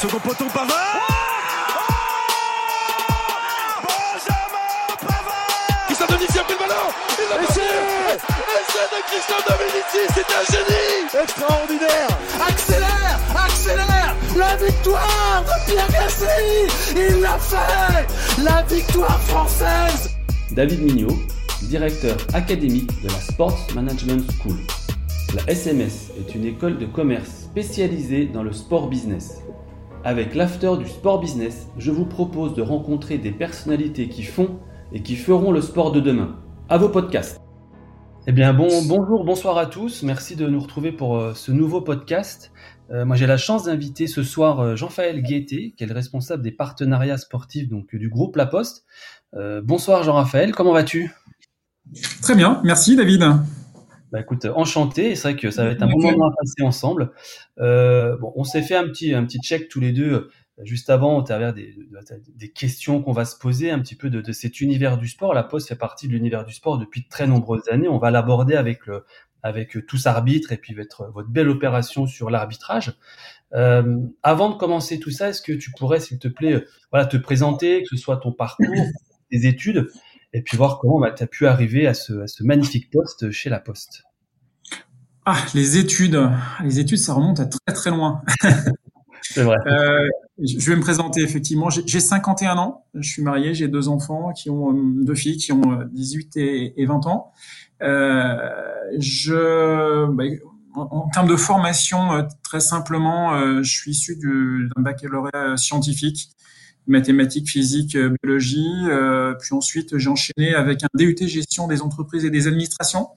Second poteau Pavard. Benjamin Pavard. Christophe Dominici a pris le ballon. Il l'a passé Essai de Christophe Dominici, c'est un génie. Extraordinaire. Accélère Accélère. La victoire de Pierre Gassi Il l'a fait. La victoire française. David Mignot, directeur académique de la Sports Management School. La SMS est une école de commerce spécialisée dans le sport business. Avec l'after du sport business, je vous propose de rencontrer des personnalités qui font et qui feront le sport de demain. À vos podcasts. Eh bien, bon, bonjour, bonsoir à tous. Merci de nous retrouver pour euh, ce nouveau podcast. Euh, moi, j'ai la chance d'inviter ce soir euh, Jean-Raphaël Guettet, qui est le responsable des partenariats sportifs donc du groupe La Poste. bonsoir Jean-Raphaël, comment vas-tu? Très bien, merci David. Bah écoute, enchanté. C'est vrai que ça va être un bon moment à passer ensemble. Euh, bon, on s'est fait un petit un petit check tous les deux euh, juste avant au travers des, des questions qu'on va se poser un petit peu de, de, cet univers du sport. La Poste fait partie de l'univers du sport depuis de très nombreuses années. On va l'aborder avec le avec tous arbitres et puis votre votre belle opération sur l'arbitrage. Euh, avant de commencer tout ça, est-ce que tu pourrais, s'il te plaît, euh, voilà, te présenter, que ce soit ton parcours, tes études, et puis voir comment bah, tu as pu arriver à ce, à ce magnifique poste chez La Poste. Ah, les études. Les études, ça remonte à très très loin. C'est vrai. Euh, je vais me présenter effectivement. J'ai 51 ans. Je suis marié. J'ai deux enfants qui ont euh, deux filles qui ont 18 euh, et, 20 ans. Euh, je, bah, en, en, termes de formation, très simplement, je suis issu d'un baccalauréat scientifique mathématiques, physique, euh, biologie. Euh, puis ensuite, j'ai enchaîné avec un DUT gestion des entreprises et des administrations.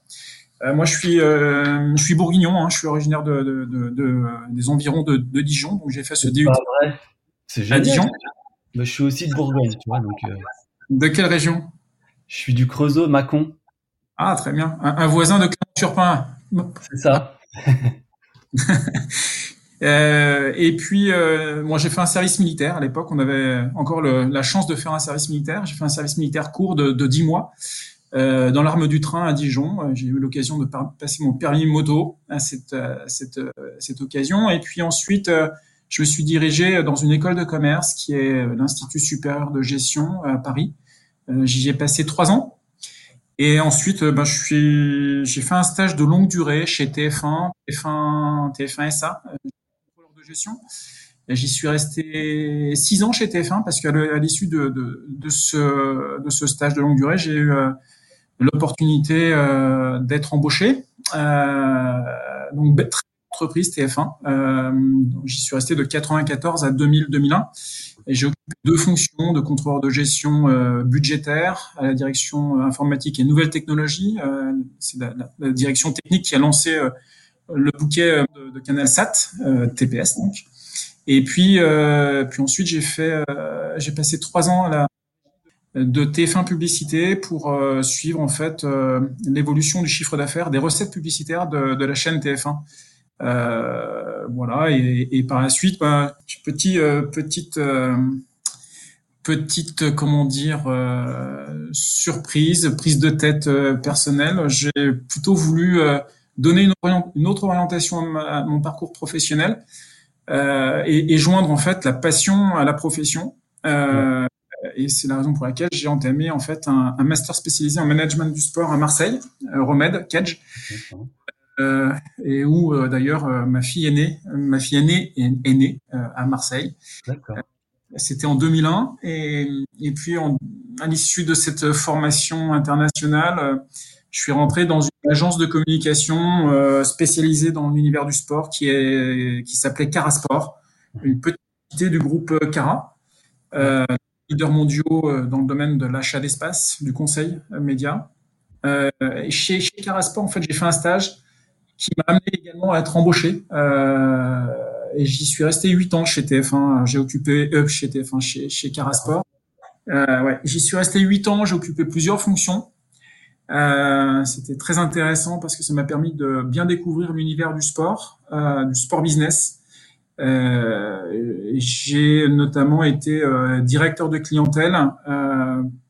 Euh, moi, je suis, je suis bourguignon. Hein, je suis originaire de, de, de, des environs de, Dijon, donc j'ai fait ce DUT à Dijon. je suis aussi de Bourgogne, tu vois. Donc, De quelle région? Je suis du Creusot, Mâcon. Ah, très bien. Un, voisin de Clermont-sur-Pin. C'est ça. Euh, et puis, euh, moi, j'ai fait un service militaire. À l'époque, on avait encore le, la chance de faire un service militaire. J'ai fait un service militaire court de, de 10 mois euh, dans l'arme du train à Dijon. Euh, j'ai eu l'occasion de passer mon permis moto à cette, euh, cette, cette occasion. Et puis ensuite, je me suis dirigé dans une école de commerce qui est l'Institut supérieur de gestion à Paris. J'y ai passé trois ans. Et ensuite, ben, je suis, j'ai fait un stage de longue durée chez TF1, TF1, TF1 SA, J'y suis resté six ans chez TF1 parce qu'à l'issue de, ce, stage de longue durée, j'ai eu euh, l'opportunité euh, d'être embauché. Euh, donc, très entreprise TF1. Euh, J'y suis resté de 94 à 2000-2001 et j'ai occupé deux fonctions de contrôleur de gestion budgétaire à la direction informatique et nouvelles technologies. C'est la, direction technique qui a lancé le bouquet euh, de, de CanalSat, euh, TPS donc. Et puis, euh, puis ensuite j'ai fait, j'ai passé trois ans à la de TF1 publicité pour suivre en fait l'évolution du chiffre d'affaires, des recettes publicitaires de, la chaîne TF1. Euh, voilà et, et, par la suite, bah, petit, petite petite comment dire surprise, prise de tête personnelle. J'ai plutôt voulu donner une, une autre orientation à, mon parcours professionnel euh, et, et, joindre en fait la passion à la profession. Euh, et c'est la raison pour laquelle j'ai entamé en fait un, un, master spécialisé en management du sport à Marseille, euh, Remède, Kedge, euh, et où euh, d'ailleurs euh, ma fille est née. Ma fille aînée est, est née à Marseille. C'était en 2001 et, et puis en, à l'issue de cette formation internationale, je suis rentré dans une agence de communication euh, spécialisée dans l'univers du sport qui est qui s'appelait Carasport, une petite entité du groupe Cara, euh, leader mondiaux euh, dans le domaine de l'achat d'espace, du conseil euh, média. Euh, chez, chez Carasport, en fait, j'ai fait un stage qui m'a amené également à être embauché. Euh, et j'y suis resté huit ans chez TF1. J'ai occupé euh, chez TF1, chez, Carasport. Euh, j'y suis resté huit ans. J'ai occupé plusieurs fonctions. Euh, C'était très intéressant parce que ça m'a permis de bien découvrir l'univers du sport, euh, du sport business. Euh, j'ai notamment été euh, directeur de clientèle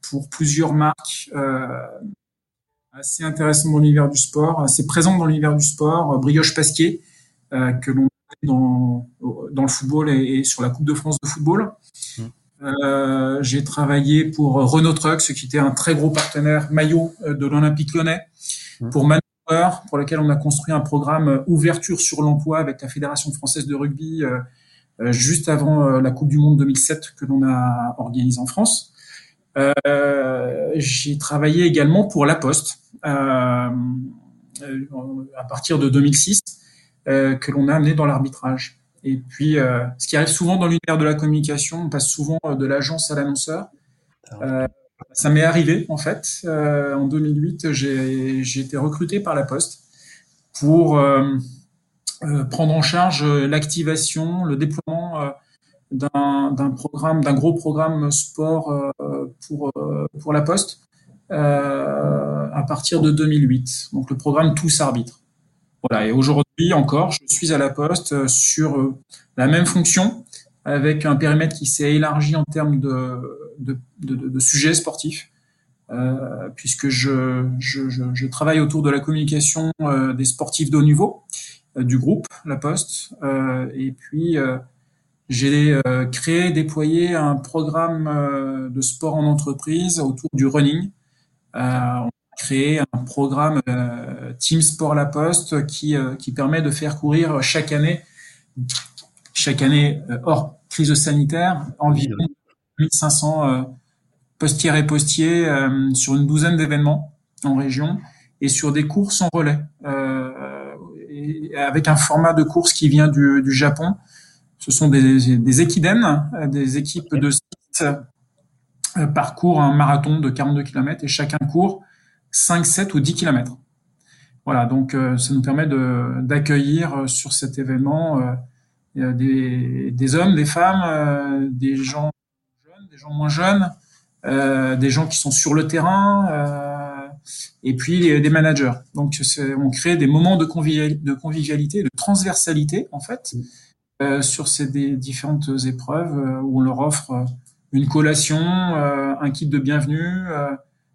pour plusieurs marques assez intéressant dans l'univers du sport, assez présent dans l'univers du sport. Brioche Pasquier, que l'on dans, dans le football et, et, sur la Coupe de France de football. Mmh. Euh, j'ai travaillé pour Renault Trucks, qui était un très gros partenaire maillot de l'Olympique lyonnais, mmh. pour Manpower, pour lequel on a construit un programme ouverture sur l'emploi avec la Fédération française de rugby euh, juste avant euh, la Coupe du Monde 2007 que l'on a organisée en France. Euh, j'ai travaillé également pour La Poste euh, à partir de 2006 euh, que l'on a amené dans l'arbitrage. Et puis, euh, ce qui arrive souvent dans l'univers de la communication, on passe souvent euh, de l'agence à l'annonceur. Euh, ça m'est arrivé en fait. Euh, en 2008, j'ai été recruté par la Poste pour euh, prendre en charge l'activation, le déploiement d'un programme, d'un gros programme sport pour pour la Poste à partir de 2008. Donc le programme Tous Arbitres. Voilà. Et aujourd'hui encore, je suis à la Poste euh, sur euh, la même fonction avec un périmètre qui s'est élargi en termes de, de, de, de sujets sportifs, euh, puisque je, je, je, travaille autour de la communication euh, des sportifs de haut niveau euh, du groupe La Poste, et puis j'ai créé, déployé un programme de sport en entreprise autour du running. Créé un programme euh, Team Sport La Poste qui, euh, qui permet de faire courir chaque année, chaque année euh, hors crise sanitaire, environ 1500 postières et postiers sur une douzaine d'événements en région et sur des courses en relais, et avec un format de course qui vient du, du Japon. Ce sont des, des équidènes, des équipes de six parcours un marathon de 42 km et chacun court 5, 7 ou 10 km. Voilà, donc euh, ça nous permet d'accueillir euh, sur cet événement euh, des, des, hommes, des femmes, des gens jeunes, des gens moins jeunes, des gens qui sont sur le terrain, et puis des managers. Donc on crée des moments de, de convivialité, de transversalité en fait, sur ces différentes épreuves où on leur offre une collation, un kit de bienvenue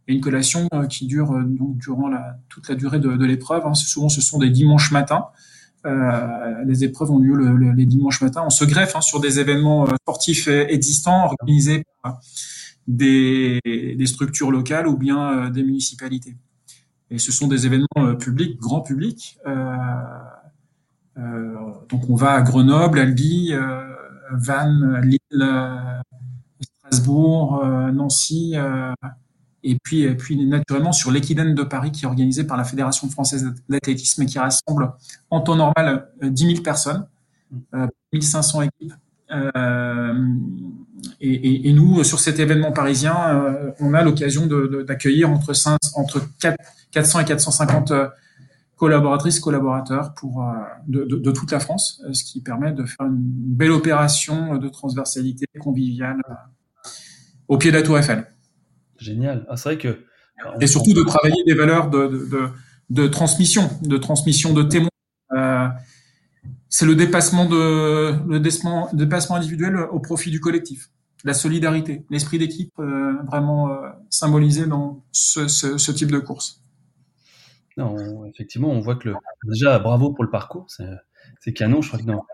et une collation euh, qui dure euh, donc durant la, toute la durée de, de l'épreuve. Hein. Souvent, ce sont des dimanches matins. Euh, les épreuves ont lieu le, le, les dimanches matins. On se greffe hein, sur des événements euh, sportifs existants organisés par des, des structures locales ou bien des municipalités. Et ce sont des événements publics, grand public. Donc on va à Grenoble, Albi, Vannes, Lille, Strasbourg, Nancy et puis, et puis naturellement sur l'équidène de Paris qui est organisé par la Fédération française d'athlétisme et qui rassemble en temps normal 10 euh, 000 personnes, euh, 1500 équipes. Euh, et, et, et, nous, sur cet événement parisien, euh, on a l'occasion d'accueillir entre, entre 4, 400 et 450 euh, collaboratrices, collaborateurs pour, de, de, de, toute la France, ce qui permet de faire une belle opération de transversalité conviviale au pied de la Tour Eiffel. Génial. Ah, c'est vrai que. Et surtout de travailler des valeurs de, de, de, transmission, de transmission de témoins. Euh, c'est le dépassement de le dépassement, dépassement individuel au profit du collectif, la solidarité, l'esprit d'équipe euh, vraiment euh, symbolisé dans ce, ce, ce, type de course. Non, effectivement, on voit que le, déjà bravo pour le parcours, c'est canon. Je crois que dans,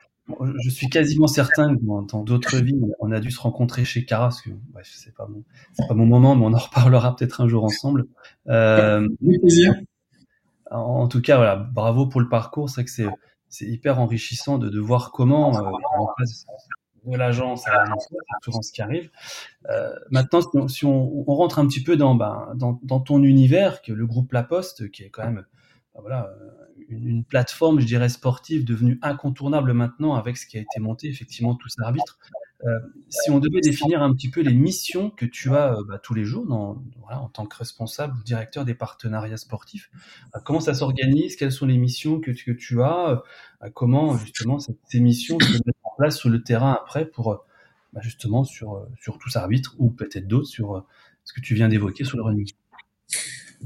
je suis quasiment certain que dans d'autres vies, on a dû se rencontrer chez Cara, parce que bref, c'est pas mon, c'est pas mon moment, mais on en reparlera peut-être un jour ensemble. Euh, en, tout cas, voilà, bravo pour le parcours. C'est que c'est, hyper enrichissant de, de voir comment euh, on passe de l'agence à ce qui arrive. Euh, maintenant, si, on, on, rentre un petit peu dans, ben, dans, dans ton univers, que le groupe La Poste, qui est quand même, voilà une, une, plateforme, je dirais, sportive devenue incontournable maintenant avec ce qui a été monté, effectivement, tous arbitres. Euh, si on devait définir un petit peu les missions que tu as euh, bah, tous les jours en tant que responsable ou directeur des partenariats sportifs, euh, comment ça s'organise? Quelles sont les missions que, que tu as? Comment justement ces missions se mettent en place sur le terrain après pour bah, justement sur, sur tous arbitres ou peut-être d'autres sur ce que tu viens d'évoquer sur le running?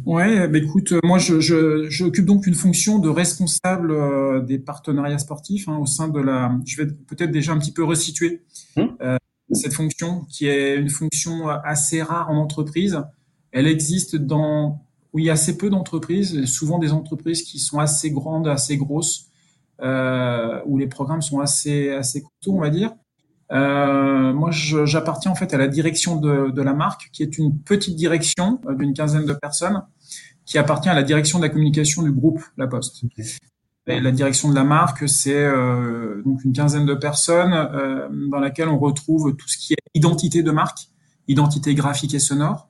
Ouais, bah écoute, moi je, je, j'occupe donc une fonction de responsable euh, des partenariats sportifs hein, au sein de la. Je vais peut-être déjà un petit peu resituer mmh. euh, cette fonction qui est une fonction assez rare en entreprise. Elle existe dans où il y a assez peu d'entreprises, souvent des entreprises qui sont assez grandes, assez grosses, euh, où les programmes sont assez assez courts, on va dire. Euh, moi, j'appartiens en fait à la direction de, de, la marque, qui est une petite direction euh, d'une quinzaine de personnes, qui appartient à la direction de la communication du groupe La Poste. Et la direction de la marque, c'est euh, donc une quinzaine de personnes euh, dans laquelle on retrouve tout ce qui est identité de marque, identité graphique et sonore.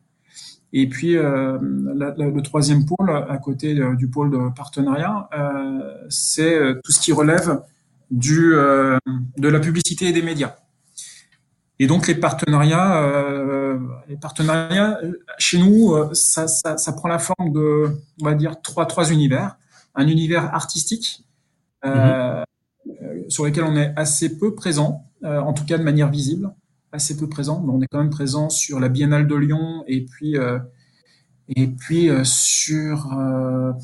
Et puis euh, la, la, le troisième pôle, à côté du pôle de partenariat, c'est tout ce qui relève du, de la publicité et des médias. Et donc les partenariats, euh, les partenariats chez nous, euh, ça, ça, ça, prend la forme de, on va dire trois trois univers. Un univers artistique euh, mhm. sur lequel on est assez peu présent, euh, en tout cas de manière visible, assez peu présent. Mais on est quand même présent sur la Biennale de Lyon et puis euh, et puis sur un,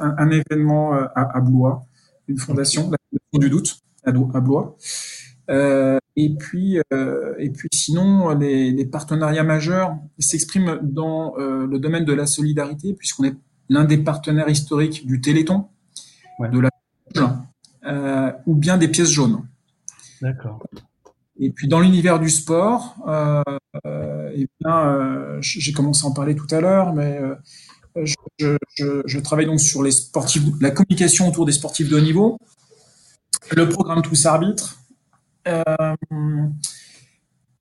un, événement à, à, Blois, une fondation, la fondation du doute à, à Blois. Euh, et puis, euh, et puis sinon, les, les partenariats majeurs s'expriment dans euh, le domaine de la solidarité, puisqu'on est l'un des partenaires historiques du Téléthon, ouais. de la euh, ou bien des pièces jaunes. D'accord. Et puis dans l'univers du sport, euh, eh bien, j'ai commencé à en parler tout à l'heure, mais je, je, je, travaille donc sur les sportifs, la communication autour des sportifs de haut niveau, le programme Tous Arbitres,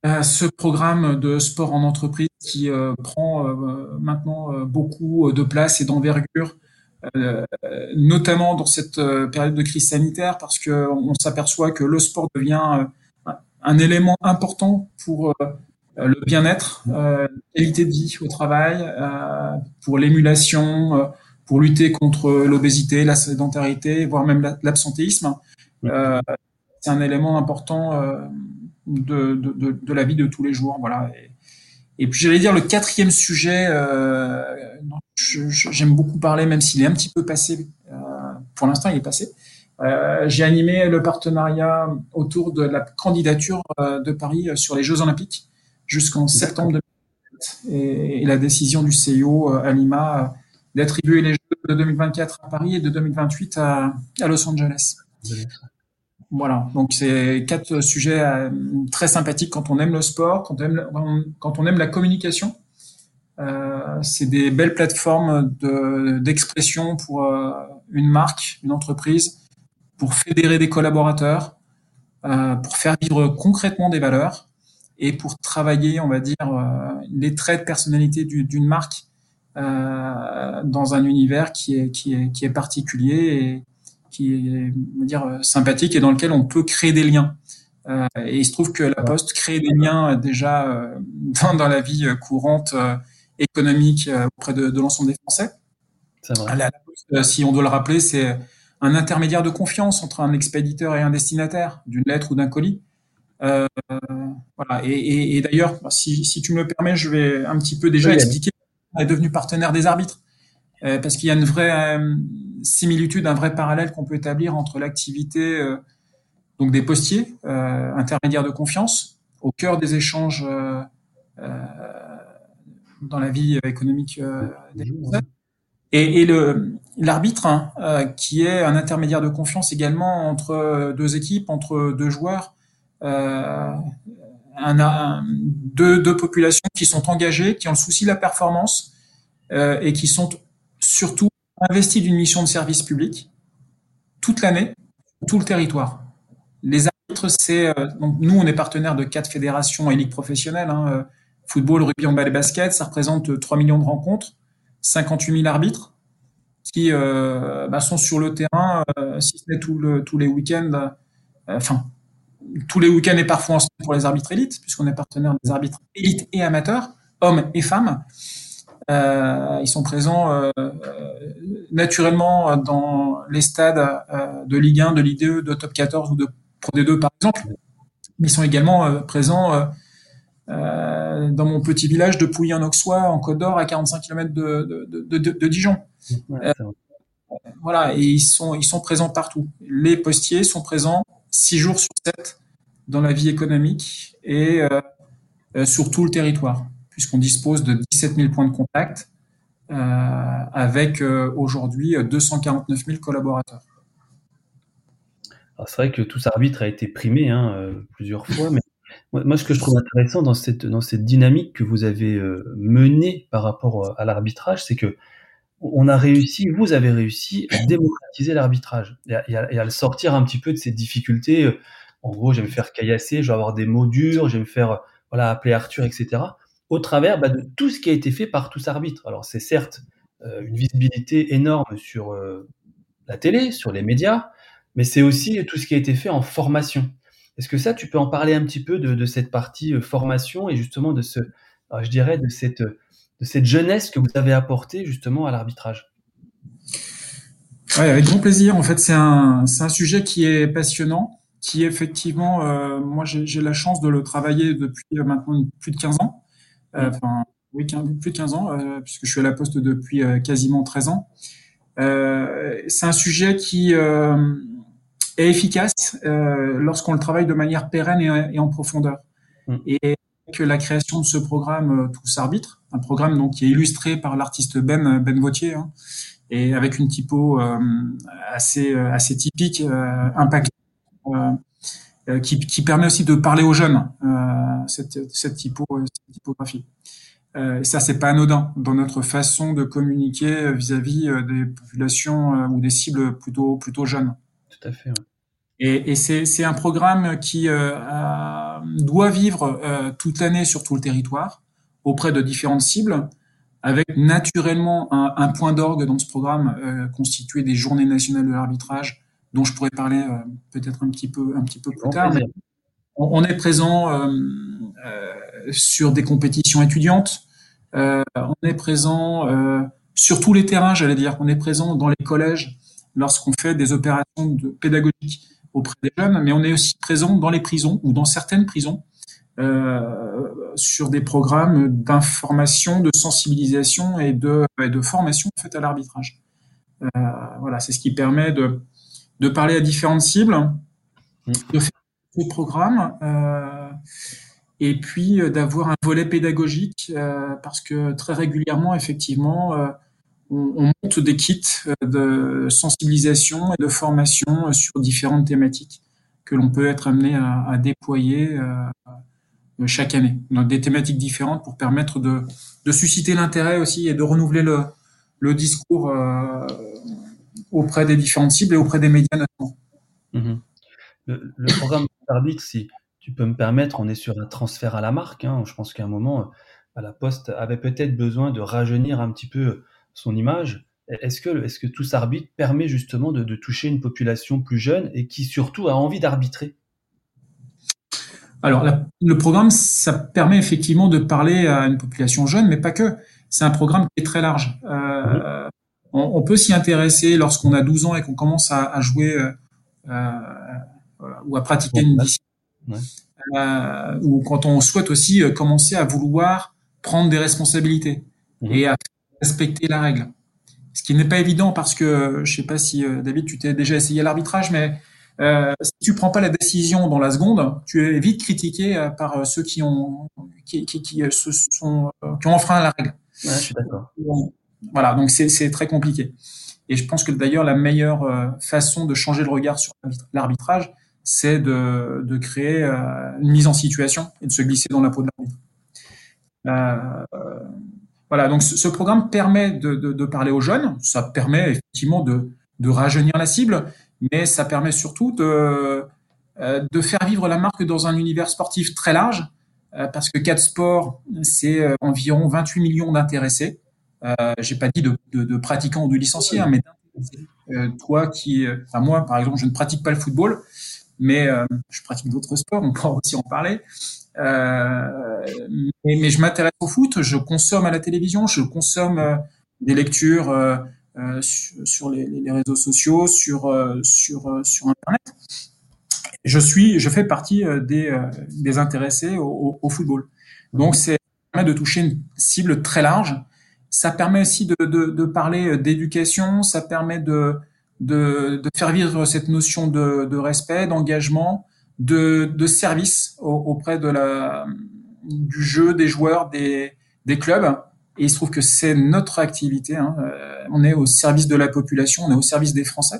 ce programme de sport en entreprise qui euh, prend maintenant beaucoup de place et d'envergure, notamment dans cette période de crise sanitaire, parce qu'on s'aperçoit que le sport devient un élément important pour le bien-être, la qualité de vie au travail, pour l'émulation, pour lutter contre l'obésité, la sédentarité, voire même l'absentéisme c'est un élément important euh, de, de, de, la vie de tous les jours. Voilà. Et, et puis j'allais dire le quatrième sujet, euh, j'aime beaucoup parler, même s'il est un petit peu passé. Euh, pour l'instant, il est passé. Euh, j'ai animé le partenariat autour de la candidature euh, de Paris sur les Jeux Olympiques jusqu'en septembre 2024 et, et, la décision du CIO à Lima d'attribuer les Jeux de 2024 à Paris et de 2028 à, à Los Angeles. Voilà, donc c'est quatre sujets euh, très sympathiques quand on aime le sport, quand on aime, la communication. Euh, c'est des belles plateformes d'expression pour euh, une marque, une entreprise, pour fédérer des collaborateurs, euh, pour faire vivre concrètement des valeurs et pour travailler, on va dire, les traits de personnalité d'une marque dans un univers qui est, particulier qui est on dire, euh, sympathique et dans lequel on peut créer des liens. Euh, et il se trouve que la Poste crée des liens euh, déjà euh, dans, dans, la vie courante économique auprès de, de l'ensemble des Français. Vrai. La, Poste, si on doit le rappeler, c'est un intermédiaire de confiance entre un expéditeur et un destinataire d'une lettre ou d'un colis. Voilà. Et, et, et d'ailleurs, si, si, tu me le permets, je vais un petit peu déjà oui, expliquer. On est devenu partenaire des arbitres parce qu'il y a une vraie euh, similitude, un vrai parallèle qu'on peut établir entre l'activité euh, donc des postiers, intermédiaires de confiance, au cœur des échanges dans la vie économique des Français. Et, et le l'arbitre, hein, euh, qui est un intermédiaire de confiance également entre deux équipes, entre deux joueurs, euh, un, un, deux, deux populations qui sont engagées, qui ont le souci de la performance euh, et qui sont surtout investi d'une mission de service public toute l'année, tout le territoire. Les arbitres, c'est euh, donc nous, on est partenaire de quatre fédérations et ligues professionnelles, hein, euh, football, rugby, handball et basket. Ça représente 3 millions de rencontres, 58 000 arbitres qui euh, bah, sont sur le terrain, euh, si ce n'est tous les week-ends, euh, enfin tous les week-ends et parfois en pour les arbitres élites, puisqu'on est partenaire des arbitres élites et amateurs, hommes et femmes. Euh, ils sont présents euh, naturellement dans les stades euh, de Ligue 1, de Ligue 2, de Top 14 ou de Pro D2 par exemple. Mais ils sont également présents dans mon petit village de Pouilly en Auxois, en Côte d'Or, à 45 km de, de, de, de Dijon. voilà, et ils sont, ils sont présents partout. Les postiers sont présents 6 jours sur 7 dans la vie économique et sur tout le territoire puisqu'on dispose de 17 000 points de contact euh, avec euh, aujourd'hui 249 000 collaborateurs. C'est vrai que tout arbitre a été primé hein, euh, plusieurs fois, mais moi, ce que je trouve intéressant dans cette, dans cette dynamique que vous avez menée par rapport à l'arbitrage, c'est que on a réussi, vous avez réussi à démocratiser l'arbitrage et, à le sortir un petit peu de ces difficultés. En gros, j'aime faire caillasser, je vais avoir des mots durs, j'aime faire voilà appeler Arthur, etc au travers bah, de tout ce qui a été fait par tous arbitres. Alors c'est certes euh, une visibilité énorme sur euh, la télé, sur les médias, mais c'est aussi tout ce qui a été fait en formation. Est-ce que ça, tu peux en parler un petit peu de, cette partie euh, formation et justement de ce, je dirais, de cette, jeunesse que vous avez apportée justement à l'arbitrage? Oui, avec grand plaisir. En fait, c'est un, un sujet qui est passionnant, qui effectivement, moi j'ai la chance de le travailler depuis maintenant plus de 15 ans. Euh, enfin, oui, plus de 15 ans, euh, puisque je suis à la poste depuis euh, quasiment 13 ans. c'est un sujet qui est efficace lorsqu'on le travaille de manière pérenne et, en profondeur. Mm. Et que la création de ce programme Tous Arbitres, un programme donc qui est illustré par l'artiste Ben Ben Vautier, hein, et avec une typo assez assez typique, impact, qui, qui, permet aussi de parler aux jeunes cette, cette, typo, cette typographie. Euh, et ça, c'est pas anodin dans notre façon de communiquer vis-à-vis euh, des populations euh, ou des cibles plutôt plutôt jeunes. Tout à fait. Ouais. Et, et c'est un programme qui doit vivre toute l'année sur tout le territoire auprès de différentes cibles, avec naturellement un, un point d'orgue dans ce programme constitué des Journées nationales de l'arbitrage, dont je pourrais parler peut-être un petit peu un petit peu plus tard. Mais on, est présent euh, sur des compétitions étudiantes. Euh, on est présent euh, sur tous les terrains, j'allais dire. On est présent dans les collèges lorsqu'on fait des opérations de pédagogiques auprès des jeunes, mais on est aussi présent dans les prisons ou dans certaines prisons euh, sur des programmes d'information, de sensibilisation et de, de formation faite à l'arbitrage. Euh, voilà, c'est ce qui permet de, de parler à différentes cibles, mmh. de faire des programmes. Euh, et puis euh, d'avoir un volet pédagogique euh, parce que très régulièrement, effectivement, on, monte des kits de sensibilisation et de formation sur différentes thématiques que l'on peut être amené à, déployer chaque année. Donc des thématiques différentes pour permettre de, susciter l'intérêt aussi et de renouveler le, discours auprès des différentes cibles et auprès des médias notamment. Mmh le, le, programme d'arbitre, si tu peux me permettre, on est sur un transfert à la marque. Hein. Je pense qu'à un moment, euh, la Poste avait peut-être besoin de rajeunir un petit peu son image. Est-ce que, est-ce que tout arbitre permet justement de, toucher une population plus jeune et qui surtout a envie d'arbitrer? Alors, le programme, ça permet effectivement de parler à une population jeune, mais pas que. C'est un programme qui est très large. Euh, on, peut s'y intéresser lorsqu'on a 12 ans et qu'on commence à, jouer euh, ou à pratiquer une discipline euh, ou quand on souhaite aussi euh, commencer à vouloir prendre des responsabilités mhm. et à respecter la règle. Ce qui n'est pas évident parce que je sais pas si euh, David tu t'es déjà essayé à l'arbitrage, mais euh, si tu prends pas la décision dans la seconde, tu es vite critiqué par ceux qui ont qui, qui, qui se sont qui ont enfreint la règle. Ouais, je suis d'accord. Voilà, donc c'est très compliqué. Et je pense que d'ailleurs la meilleure façon de changer le regard sur l'arbitrage, c'est de, créer euh, une mise en situation et de se glisser dans la peau de l'arbitre. Euh, voilà, donc ce, programme permet de, parler aux jeunes, ça permet effectivement de, rajeunir la cible, mais ça permet surtout de, euh, faire vivre la marque dans un univers sportif très large, euh, parce que 4 Sport, c'est environ 28 millions d'intéressés. Euh, J'ai pas dit de, de, de, pratiquants ou de licenciés, hein, mais toi qui, enfin moi par exemple, je ne pratique pas le football, mais je pratique d'autres sports, on pourra aussi en parler. mais, mais, je m'intéresse au foot, je consomme à la télévision, je consomme des lectures sur les, les, réseaux sociaux, sur sur sur internet. Je suis, je fais partie des, des intéressés au, au football. Donc c'est de toucher une cible très large. Ça permet aussi de, de, de parler d'éducation, ça permet de, de, de, faire vivre cette notion de, de respect, d'engagement, de, de service auprès de la, du jeu, des joueurs, des, des clubs. Et il se trouve que c'est notre activité. Hein. Euh, on est au service de la population, on est au service des Français.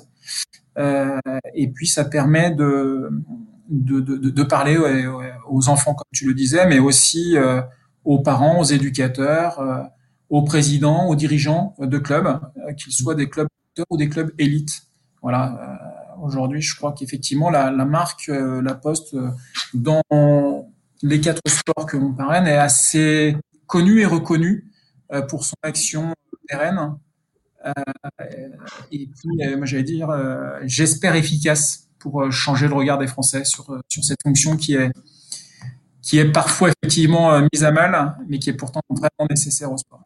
Euh, et puis ça permet de, de, de, de parler aux enfants, comme tu le disais, mais aussi euh, aux parents, aux éducateurs, euh, aux présidents, aux dirigeants de clubs, euh, qu'ils soient des clubs ou des clubs élites. Voilà. Euh, aujourd'hui, je crois qu'effectivement, la, marque La Poste, dans les quatre sports que l'on parraine, est assez connue et reconnue pour son action pérenne. et puis, moi, j'allais dire, j'espère efficace pour changer le regard des Français sur, sur cette fonction qui est qui est parfois effectivement euh, mise à mal, mais qui est pourtant vraiment nécessaire au sport.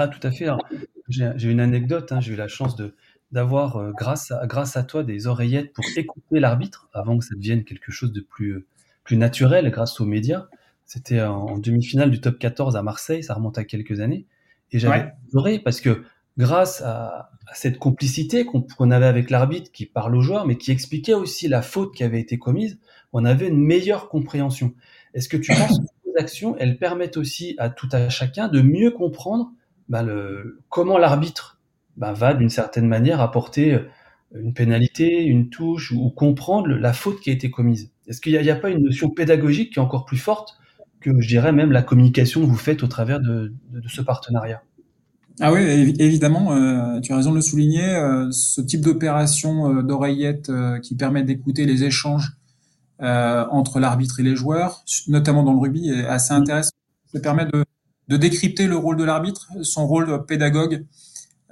Ah, tout à fait. J'ai une anecdote. Hein. J'ai eu la chance de d'avoir, euh, grâce, à, grâce à toi, des oreillettes pour écouter l'arbitre avant que ça devienne quelque chose de plus, euh, plus naturel grâce aux médias. C'était en, demi-finale du top 14 à Marseille, ça remonte à quelques années. Et j'avais adoré parce que grâce à, cette complicité qu'on avait avec l'arbitre qui parle aux joueurs, mais qui expliquait aussi la faute qui avait été commise, on avait une meilleure compréhension. Est-ce que tu penses que ces actions, elles permettent aussi à tout à chacun de mieux comprendre bah, le, comment l'arbitre bah, va d'une certaine manière apporter euh, une pénalité, une touche ou, comprendre la faute qui a été commise Est-ce qu'il n'y a, pas une notion pédagogique qui est encore plus forte que je dirais même la communication que vous faites au travers de, ce partenariat? Ah oui, évidemment, euh, tu as raison de le souligner. Euh, ce type d'opération d'oreillette qui permet d'écouter les échanges entre l'arbitre et les joueurs, notamment dans le rugby, est assez intéressant. Ça permet de, de décrypter le rôle de l'arbitre, son rôle pédagogue,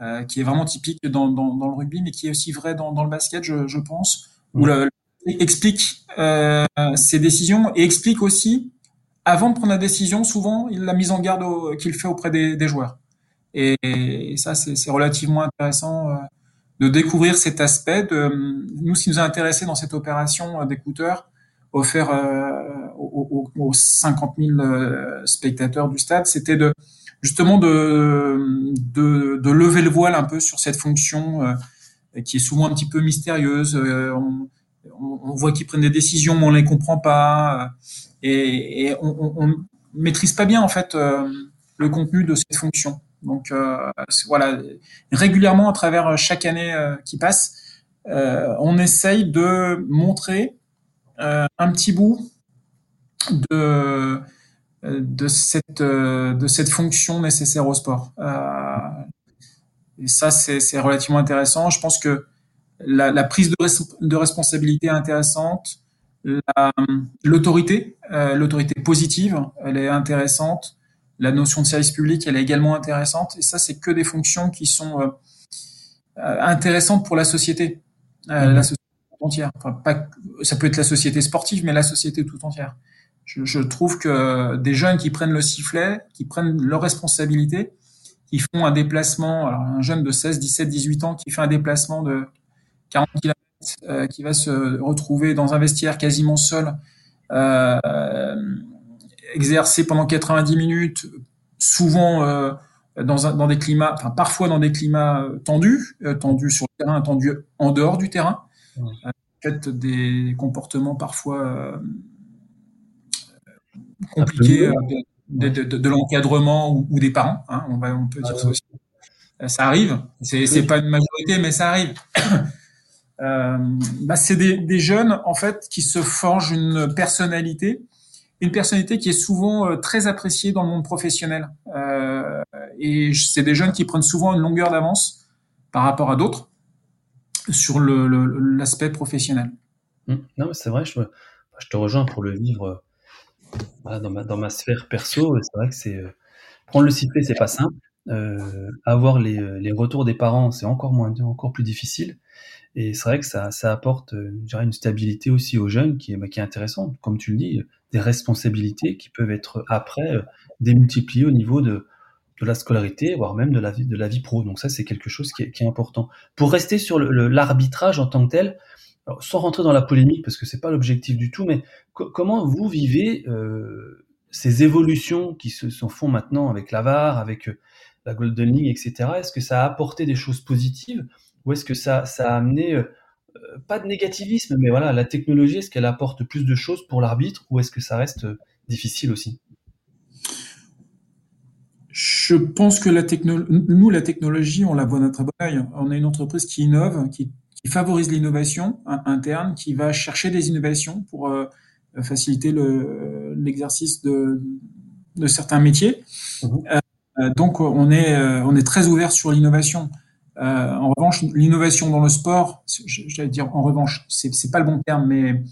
euh, qui est vraiment typique dans, dans, dans, le rugby, mais qui est aussi vrai dans, dans le basket, je, je pense, où le, explique euh, ses décisions et explique aussi, avant de prendre la décision, souvent la mise en garde qu'il fait auprès des, des joueurs. Et, et ça, c'est relativement intéressant euh, de découvrir cet aspect. De, nous, ce qui nous a intéressé dans cette opération d'écouteurs, offert euh, aux, aux, 50 000 euh, spectateurs du stade, c'était de justement de, de, lever le voile un peu sur cette fonction euh, qui est souvent un petit peu mystérieuse. On, voit qu'ils prennent des décisions, mais on les comprend pas, et, on, on, maîtrise pas bien en fait le contenu de cette fonction. Donc voilà, régulièrement à travers chaque année qui passe, on essaye de montrer un petit bout de de cette de cette fonction nécessaire au sport. Euh, et ça, c'est relativement intéressant. Je pense que la, la prise de, de, responsabilité est intéressante. L'autorité, euh, l'autorité positive, elle est intéressante. La notion de service public, elle est également intéressante. Et ça, c'est que des fonctions qui sont euh, intéressantes pour la société. Euh, la société entière. Enfin, pas, ça peut être la société sportive, mais la société tout entière. Je, je, trouve que des jeunes qui prennent le sifflet, qui prennent leurs responsabilités, qui font un déplacement, alors un jeune de 16, 17, 18 ans qui fait un déplacement de 40 km, euh, qui va se retrouver dans un vestiaire quasiment seul, euh, exercer pendant 90 minutes, souvent euh, dans, un, dans, des climats, enfin parfois dans des climats tendus, euh, tendus sur le terrain, tendus en dehors du terrain, euh, fait des comportements parfois euh, compliqués euh, de, de, de, l'encadrement ou, ou, des parents. Hein, on, va, on peut dire ça aussi. Ça arrive. C'est c'est pas une majorité, mais ça arrive. euh, bah c'est des, des, jeunes en fait qui se forgent une personnalité, une personnalité qui est souvent très appréciée dans le monde professionnel. Euh, et c'est des jeunes qui prennent souvent une longueur d'avance par rapport à d'autres sur l'aspect le, professionnel. Mmh. Non, c'est vrai, je, te rejoins pour le vivre euh, dans, ma, dans ma sphère perso. C'est vrai que c'est euh, prendre le sifflet, c'est pas simple. Euh, avoir les, retours des parents, c'est encore moins, encore plus difficile. Et c'est vrai que ça, apporte une stabilité aussi aux jeunes qui est, bah, qui est intéressante. Comme tu le dis, des responsabilités qui peuvent être après démultipliées au niveau de, de la scolarité, voire même de la vie, de la vie pro. Donc ça, c'est quelque chose qui est, qui est, important. Pour rester sur l'arbitrage en tant que tel, sans rentrer dans la polémique, parce que c'est pas l'objectif du tout, mais comment vous vivez euh, ces évolutions qui se font maintenant avec la VAR, avec euh, la Golden League, etc. Est-ce que ça a apporté des choses positives? Ou est-ce que ça, ça a amené euh, pas de négativisme, mais voilà, la technologie, est-ce qu'elle apporte plus de choses pour l'arbitre? Ou est-ce que ça reste difficile aussi? Je pense que la nous, la technologie, on la voit très bon œil. On a une entreprise qui innove, qui, favorise l'innovation interne, qui va chercher des innovations pour euh, faciliter l'exercice de, de, certains métiers. Mmh. Euh, donc, on est, euh, on est très ouvert sur l'innovation. en revanche, l'innovation dans le sport, j'allais dire en revanche, c'est pas le bon terme, mais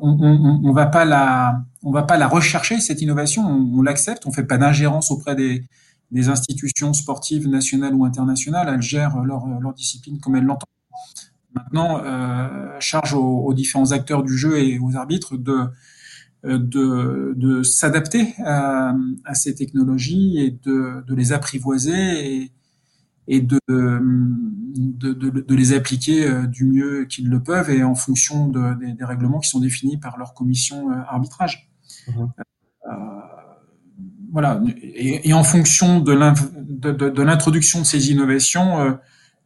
on, on, on, va pas la, rechercher cette innovation, on, l'accepte, on fait pas d'ingérence auprès des, institutions sportives nationales ou internationales, elles gèrent leur, discipline comme elles l'entendent. Maintenant, euh, charge aux, différents acteurs du jeu et aux arbitres de s'adapter à, ces technologies et de, les apprivoiser et de, de, de, de, les appliquer euh, du mieux qu'ils le peuvent et en fonction de, des, des, règlements qui sont définis par leur commission euh, arbitrage. Mmh. Euh, voilà. Et, et, en fonction de l'introduction de, ces innovations,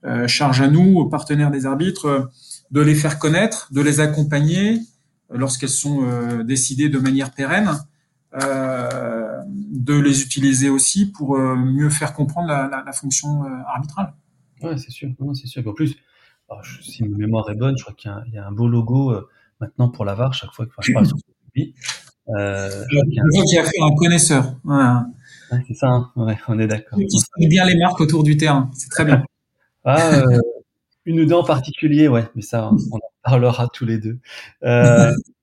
euh, charge à nous, aux partenaires des arbitres, de les faire connaître, de les accompagner lorsqu'elles sont décidées de manière pérenne euh, de les utiliser aussi pour euh, mieux faire comprendre la, fonction euh, arbitrale. Ouais, c'est sûr. c'est sûr. En plus, si ma mémoire est bonne, je crois qu'il y, a un beau logo maintenant pour la VAR chaque fois que je parle sur ce Euh, je a fait un connaisseur. c'est ça, hein. on est d'accord. Qui bien les marques autour du terrain, c'est très bien. ah, une ou deux en particulier, ouais, mais ça, on en parlera tous les deux.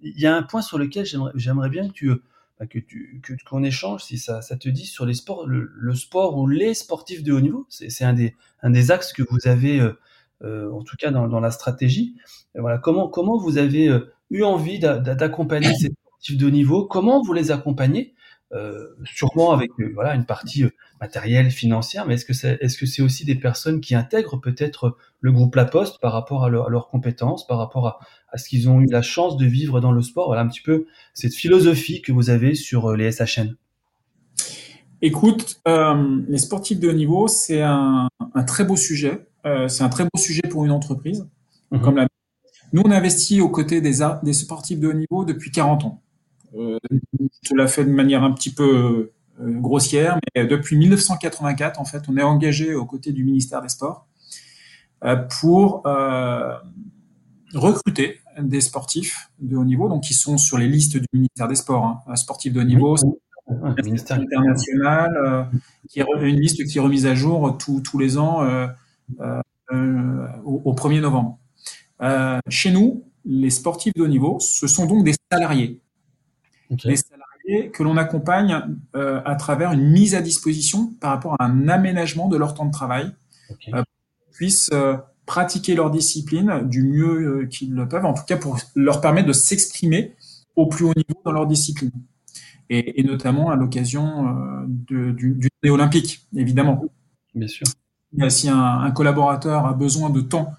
Il y a un point sur lequel j'aimerais bien que bah, que tu qu'on échange si ça, te dit sur les sports le, sport ou les sportifs de haut niveau. C'est un des un des axes que vous avez euh, euh, en tout cas dans, la stratégie. Voilà. Comment comment vous avez euh, eu envie d'accompagner ces sportifs de haut niveau? Comment vous les accompagnez? Euh, sûrement avec voilà une partie matérielle, financière, mais est-ce que c'est est-ce que c'est aussi des personnes qui intègrent peut-être le groupe La Poste par rapport à, leurs compétences, par rapport à, à ce qu'ils ont eu la chance de vivre dans le sport Voilà un petit peu cette philosophie que vous avez sur les SHN. Écoute, euh, les sportifs de haut niveau, c'est un, un, très beau sujet. Euh, c'est un très beau sujet pour une entreprise. Mhm. Comme la... Nous, on investit aux côtés des, des sportifs de haut niveau depuis 40 ans. Euh, je te l'ai fait de manière un petit peu euh, grossière, mais depuis 1984, en fait, on est engagé aux côtés du ministère des Sports euh, pour recruter des sportifs de haut niveau, donc qui sont sur les listes du ministère des Sports, hein, sportifs de haut niveau, ministère. international, qui est une liste qui est remise à jour tous les ans au, 1er novembre. chez nous, les sportifs de haut niveau, ce sont donc des salariés. Les salariés que l'on accompagne euh, à travers une mise à disposition par rapport à un aménagement de leur temps de travail, okay. euh, puissent euh, pratiquer leur discipline du mieux euh, qu'ils le peuvent, en tout cas pour leur permettre de s'exprimer au plus haut niveau dans leur discipline. Et, et notamment à l'occasion euh, du, du olympique, évidemment. Bien sûr. Si un, un, collaborateur a besoin de temps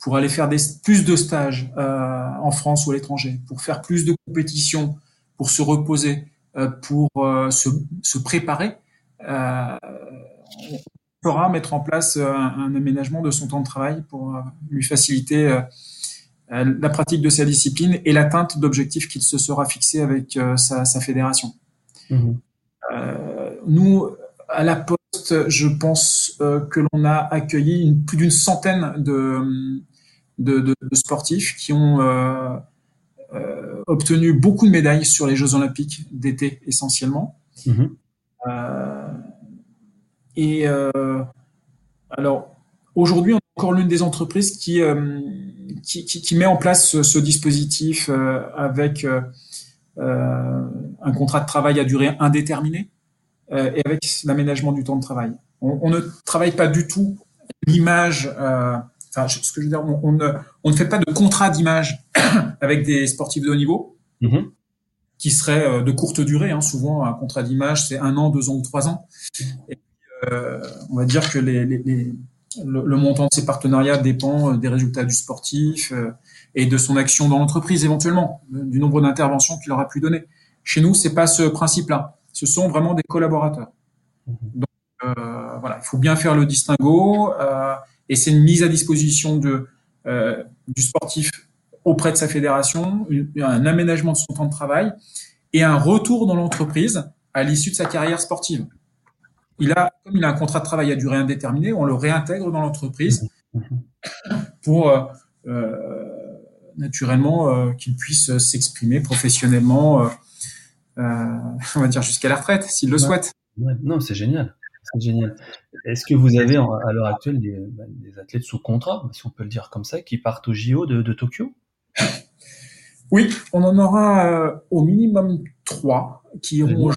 pour aller faire des, plus de stages euh, en France ou à l'étranger, pour faire plus de compétitions, pour se reposer, euh, pour euh, se, se, préparer, pourra mettre en place un, un, aménagement de son temps de travail pour lui faciliter la pratique de sa discipline et l'atteinte d'objectifs qu'il se sera fixé avec sa, sa, fédération. Mmh. nous, à la Poste, je pense que l'on a accueilli une, plus d'une centaine de, de, de, de, sportifs qui ont euh, obtenu beaucoup de médailles sur les Jeux Olympiques d'été essentiellement. Euh, et euh, alors aujourd'hui, on est encore l'une des entreprises qui, qui, qui, met en place ce, dispositif avec un contrat de travail à durée indéterminée et avec l'aménagement du temps de travail. On, on, ne travaille pas du tout l'image. Euh, enfin, ce que je veux dire, on, ne, on ne fait pas de contrat d'image avec des sportifs de haut niveau. Mm-hmm. qui serait de courte durée. Hein. Souvent, un contrat d'image, c'est un an, deux ans ou trois ans. Et, on va dire que les, les, les le, montant de ces partenariats dépend des résultats du sportif et de son action dans l'entreprise éventuellement, du nombre d'interventions qu'il aura pu donner. Chez nous, c'est pas ce principe-là. Ce sont vraiment des collaborateurs. Mhm. Donc euh, voilà, il faut bien faire le distinguo euh, et c'est une mise à disposition de euh, du sportif auprès de sa fédération, un aménagement de son temps de travail et un retour dans l'entreprise à l'issue de sa carrière sportive. Il a, comme il a un contrat de travail à durée indéterminée, on le réintègre dans l'entreprise pour euh, naturellement euh, qu'il puisse s'exprimer professionnellement, euh, euh, on va dire jusqu'à la retraite, s'il le souhaite. non, c'est génial. C'est génial. Est-ce que vous avez à l'heure actuelle bah, des, athlètes sous contrat, si on peut le dire comme ça, qui partent au JO de, Tokyo? Oui, on en aura au minimum trois qui iront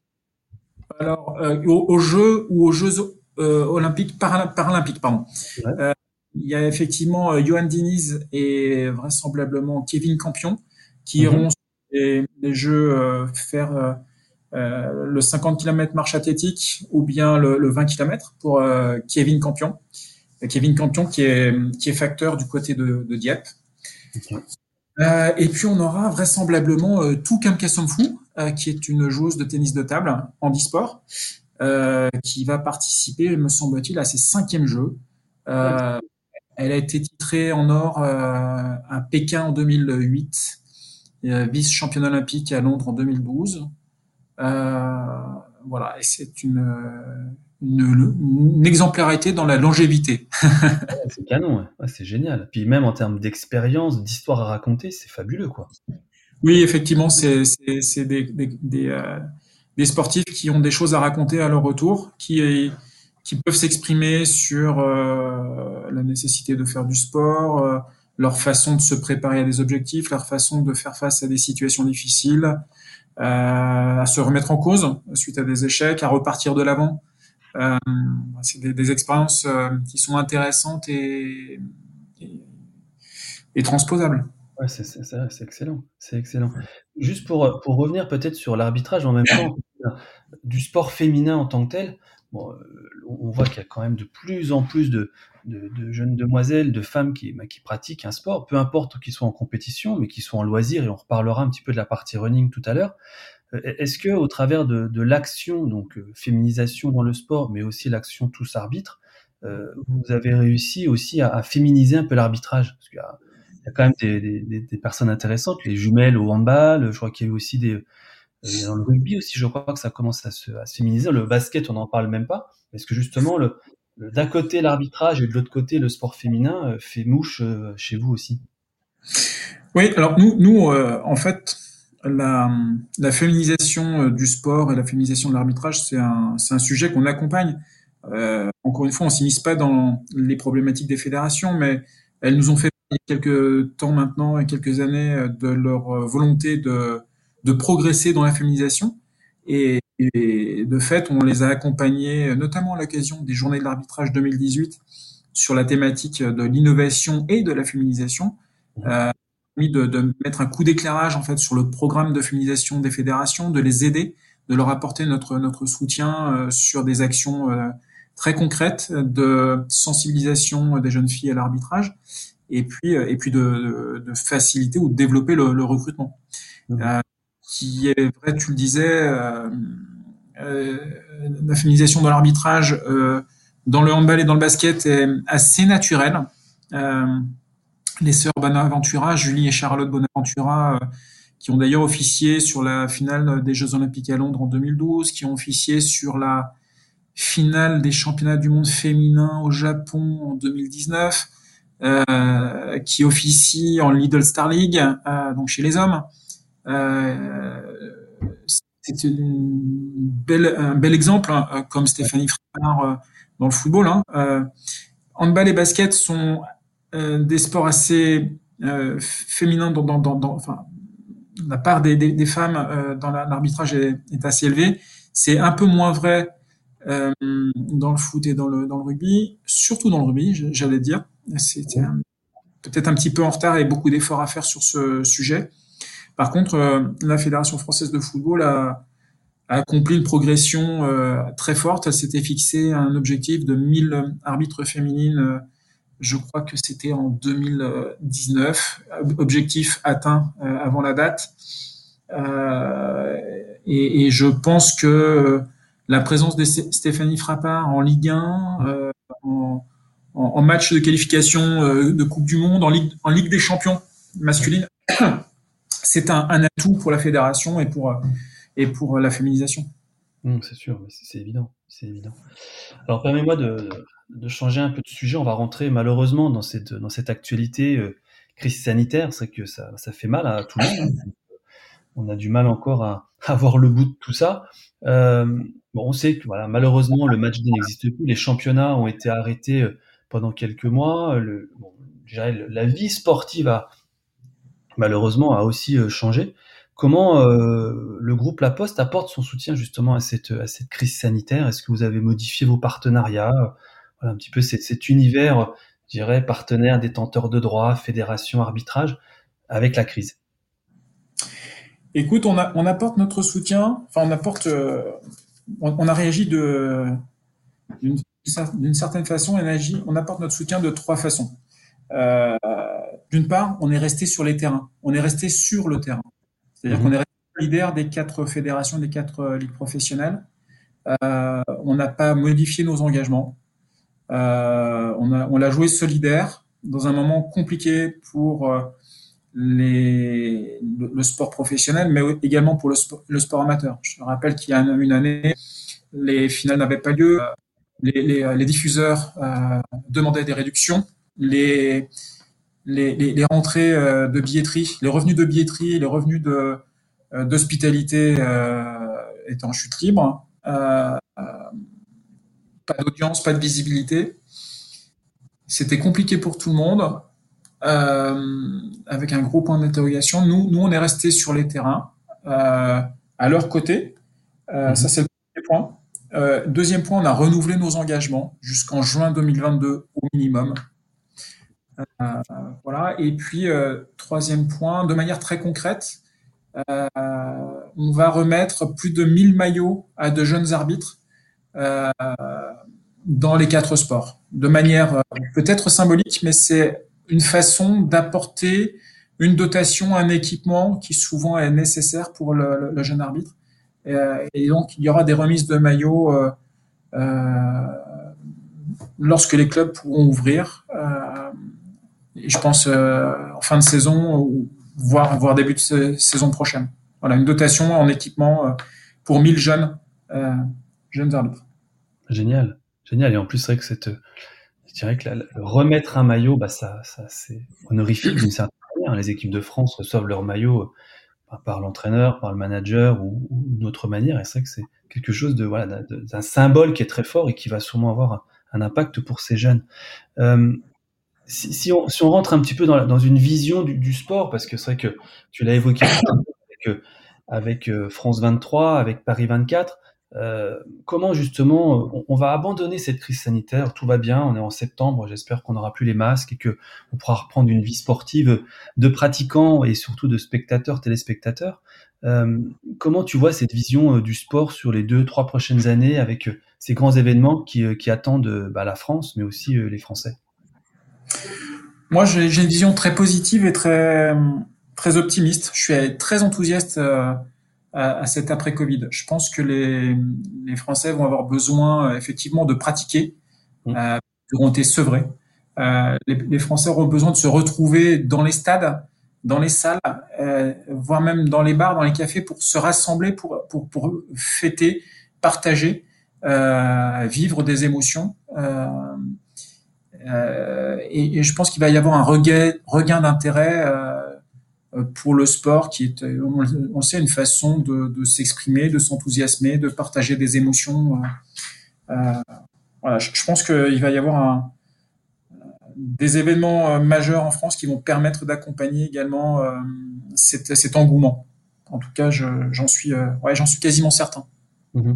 alors, aux, Jeux ou aux Jeux olympiques, paralympiques, pardon. Il y a effectivement euh, Johan Diniz et vraisemblablement Kevin Campion qui mhm. iront sur les, Jeux euh, faire euh, le 50 km marche athlétique ou bien le, 20 km pour Kevin Campion. Kevin Campion qui est, qui est facteur du côté de, de Dieppe. Et puis on aura vraisemblablement euh, tout Kam Kasomfou, qui est une joueuse de tennis de table en e-sport, qui va participer, me semble-t-il, à ses cinquièmes Jeux. Elle a été titrée en or euh, à Pékin en 2008, euh, vice-championne olympique à Londres en 2012. Euh, voilà, et c'est une, une, exemplarité dans la longévité. c'est canon, c'est génial. Puis même en termes d'expérience, d'histoire à raconter, c'est fabuleux, quoi. Oui, effectivement, c'est des, des, des, sportifs qui ont des choses à raconter à leur retour, qui, qui peuvent s'exprimer sur euh, la nécessité de faire du sport, euh, leur façon de se préparer à des objectifs, leur façon de faire face à des situations difficiles, euh, à se remettre en cause suite à des échecs, à repartir de l'avant. Euh, c'est des, expériences euh, qui sont intéressantes et, transposables. Ouais, c'est excellent, c'est excellent. Juste pour revenir peut-être sur l'arbitrage en même temps du sport féminin en tant que tel. Bon, on voit qu'il y a quand même de plus en plus de, jeunes demoiselles, de femmes bah, qui, pratiquent un sport, peu importe qu'ils soient en compétition, mais qu'ils soient en loisir, et on reparlera un petit peu de la partie running tout à l'heure. Euh, est-ce que au travers de, l'action, donc euh, féminisation dans le sport, mais aussi l'action tous arbitres, euh, vous avez réussi aussi à, féminiser un peu l'arbitrage? Parce qu'il y, a, quand même des, personnes intéressantes, les jumelles au handball, je crois qu'il y a eu aussi des... Dans le rugby aussi, je crois que ça commence à se, à se féminiser. Le basket, on n'en parle même pas. Est-ce que justement, le, d'un côté l'arbitrage et de l'autre côté le sport féminin euh, fait mouche euh, chez vous aussi? Oui, alors nous, nous euh, en fait, la, la, féminisation du sport et la féminisation de l'arbitrage, c'est un, un, sujet qu'on accompagne. encore une fois, on s'immisce pas dans les problématiques des fédérations, mais elles nous ont fait il y a quelques temps maintenant et quelques années de leur volonté de, de progresser dans la féminisation. Et, de fait, on les a accompagnés, notamment à l'occasion des Journées de l'arbitrage 2018, sur la thématique de l'innovation et de la féminisation. Euh, de, de mettre un coup d'éclairage en fait sur le programme de féminisation des fédérations, de les aider, de leur apporter notre notre soutien euh, sur des actions euh, très concrètes de sensibilisation des jeunes filles à l'arbitrage, et puis euh, et puis de, de, faciliter ou de développer le, le recrutement. Mmh qui est vrai, tu le disais, euh, euh, la féminisation dans l'arbitrage euh, dans le handball et dans le basket est assez naturelle. Les sœurs Bonaventura, Julie et Charlotte Bonaventura, qui ont d'ailleurs officié sur la finale des Jeux Olympiques à Londres en 2012, qui ont officié sur la finale des championnats du monde féminin au Japon en 2019, euh, qui officie en Lidl Star League, euh, donc chez les hommes. Euh, c'est un bel exemple, hein, comme Stéphanie Frémard euh, dans le football. Hein. handball et basket sont des sports assez féminins dans, dans, dans, enfin, la part des, des, des femmes dans l'arbitrage est, est, assez élevée. C'est un peu moins vrai dans le foot et dans le, dans le rugby, surtout dans le rugby, j'allais dire. C'était peut-être un petit peu en retard et beaucoup d'efforts à faire sur ce sujet. Par contre, la Fédération française de football a, a accompli une progression euh, très forte. Elle s'était fixé un objectif de 1000 arbitres féminines, euh, je crois que c'était en 2019, objectif atteint euh, avant la date. Et, et, je pense que la présence de Stéphanie Frappard en Ligue 1, en, match de qualification de Coupe du Monde, en Ligue, en Ligue des champions masculine, c'est un, atout pour la fédération et pour la féminisation. C'est sûr, c'est évident, c'est évident. Alors permets-moi de, changer un peu de sujet. On va rentrer malheureusement dans cette actualité euh, crise sanitaire. C'est que ça, fait mal à tout le monde. Hein. On a du mal encore à, avoir le bout de tout ça. Euh, on sait que voilà, malheureusement le match n'existe plus. Les championnats ont été arrêtés euh, pendant quelques mois. La vie sportive a malheureusement a aussi changé. Comment euh, le groupe La Poste apporte son soutien justement à cette, crise sanitaire? Est-ce que vous avez modifié vos partenariats? Voilà un petit peu cet, cet univers, je dirais, partenaire, détenteur de droits, fédération, arbitrage, avec la crise. Écoute, on, a, apporte notre soutien, enfin on apporte, euh, on, a réagi de d'une certaine façon, on, on apporte notre soutien de trois façons. Euh, d'une part, on est resté sur les terrains, on est resté sur le terrain. C'est-à-dire qu'on mhm. est leader des quatre fédérations, des quatre euh, ligues professionnelles. Euh, on n'a pas modifié nos engagements. Euh, on, a, on l'a joué solidaire dans un moment compliqué pour les, le, sport professionnel, mais également pour le sport, le sport amateur. Je rappelle qu'il y a une année, les finales n'avaient pas lieu, les, les, les diffuseurs euh, demandaient des réductions, les, les, les, rentrées euh, de billetterie, les revenus de billetterie, les revenus de euh, d'hospitalité euh, étaient en chute libre. pas d'audience, pas de visibilité. C'était compliqué pour tout le monde, avec un gros point d'interrogation. Nous, nous, on est resté sur les terrains, à leur côté. Mhm. Ça, c'est le premier point. deuxième point, on a renouvelé nos engagements jusqu'en juin 2022 au minimum. Euh, voilà. Et puis, euh, troisième point, de manière très concrète, euh, on va remettre plus de 1000 maillots à de jeunes arbitres dans les quatre sports. De manière peut-être symbolique, mais c'est une façon d'apporter une dotation, un équipement qui souvent est nécessaire pour le, jeune arbitre. Et, donc, il y aura des remises de maillots euh, lorsque les clubs pourront ouvrir. Euh, je pense euh, en fin de saison, voire, voire début de saison prochaine. Voilà, une dotation en équipement euh, pour 1000 jeunes, euh, jeunes arbitres. Génial, génial. Et en plus, c'est vrai que cette, je dirais que remettre un maillot, bah ça, ça c'est honorifique d'une certaine manière. Les équipes de France reçoivent leur maillot bah, par l'entraîneur, par le manager ou, ou autre manière. Et c'est vrai que c'est quelque chose de voilà d'un symbole qui est très fort et qui va sûrement avoir un, impact pour ces jeunes. Euh, si, si, on, si, on, rentre un petit peu dans, dans une vision du, du, sport, parce que c'est vrai que tu l'as évoqué avec, euh, avec euh, France 23, avec Paris 24, euh, comment justement on, on, va abandonner cette crise sanitaire Tout va bien, on est en septembre, j'espère qu'on n'aura plus les masques et que on pourra reprendre une vie sportive de pratiquants et surtout de spectateurs, téléspectateurs. Euh, comment tu vois cette vision euh, du sport sur les deux, trois prochaines années avec ces grands événements qui, qui attendent bah, la France, mais aussi les Français? Moi, j'ai une vision très positive et très, très optimiste. Je suis très enthousiaste euh, à, à cet après-Covid. Je pense que les, les Français vont avoir besoin euh, effectivement de pratiquer, mmh. euh, auront été sevrés. Euh, les, les, Français auront besoin de se retrouver dans les stades, dans les salles, euh, voire même dans les bars, dans les cafés, pour se rassembler, pour, pour, pour fêter, partager, euh, vivre des émotions. Euh, euh, et, je pense qu'il va y avoir un regain, d'intérêt euh, pour le sport qui est, on, on sait, une façon de, s'exprimer, de s'enthousiasmer, de partager des émotions. Euh, voilà, je, pense qu'il va y avoir des événements majeurs en France qui vont permettre d'accompagner également euh, cet, engouement. En tout cas, j'en suis, j'en suis quasiment certain. Mmh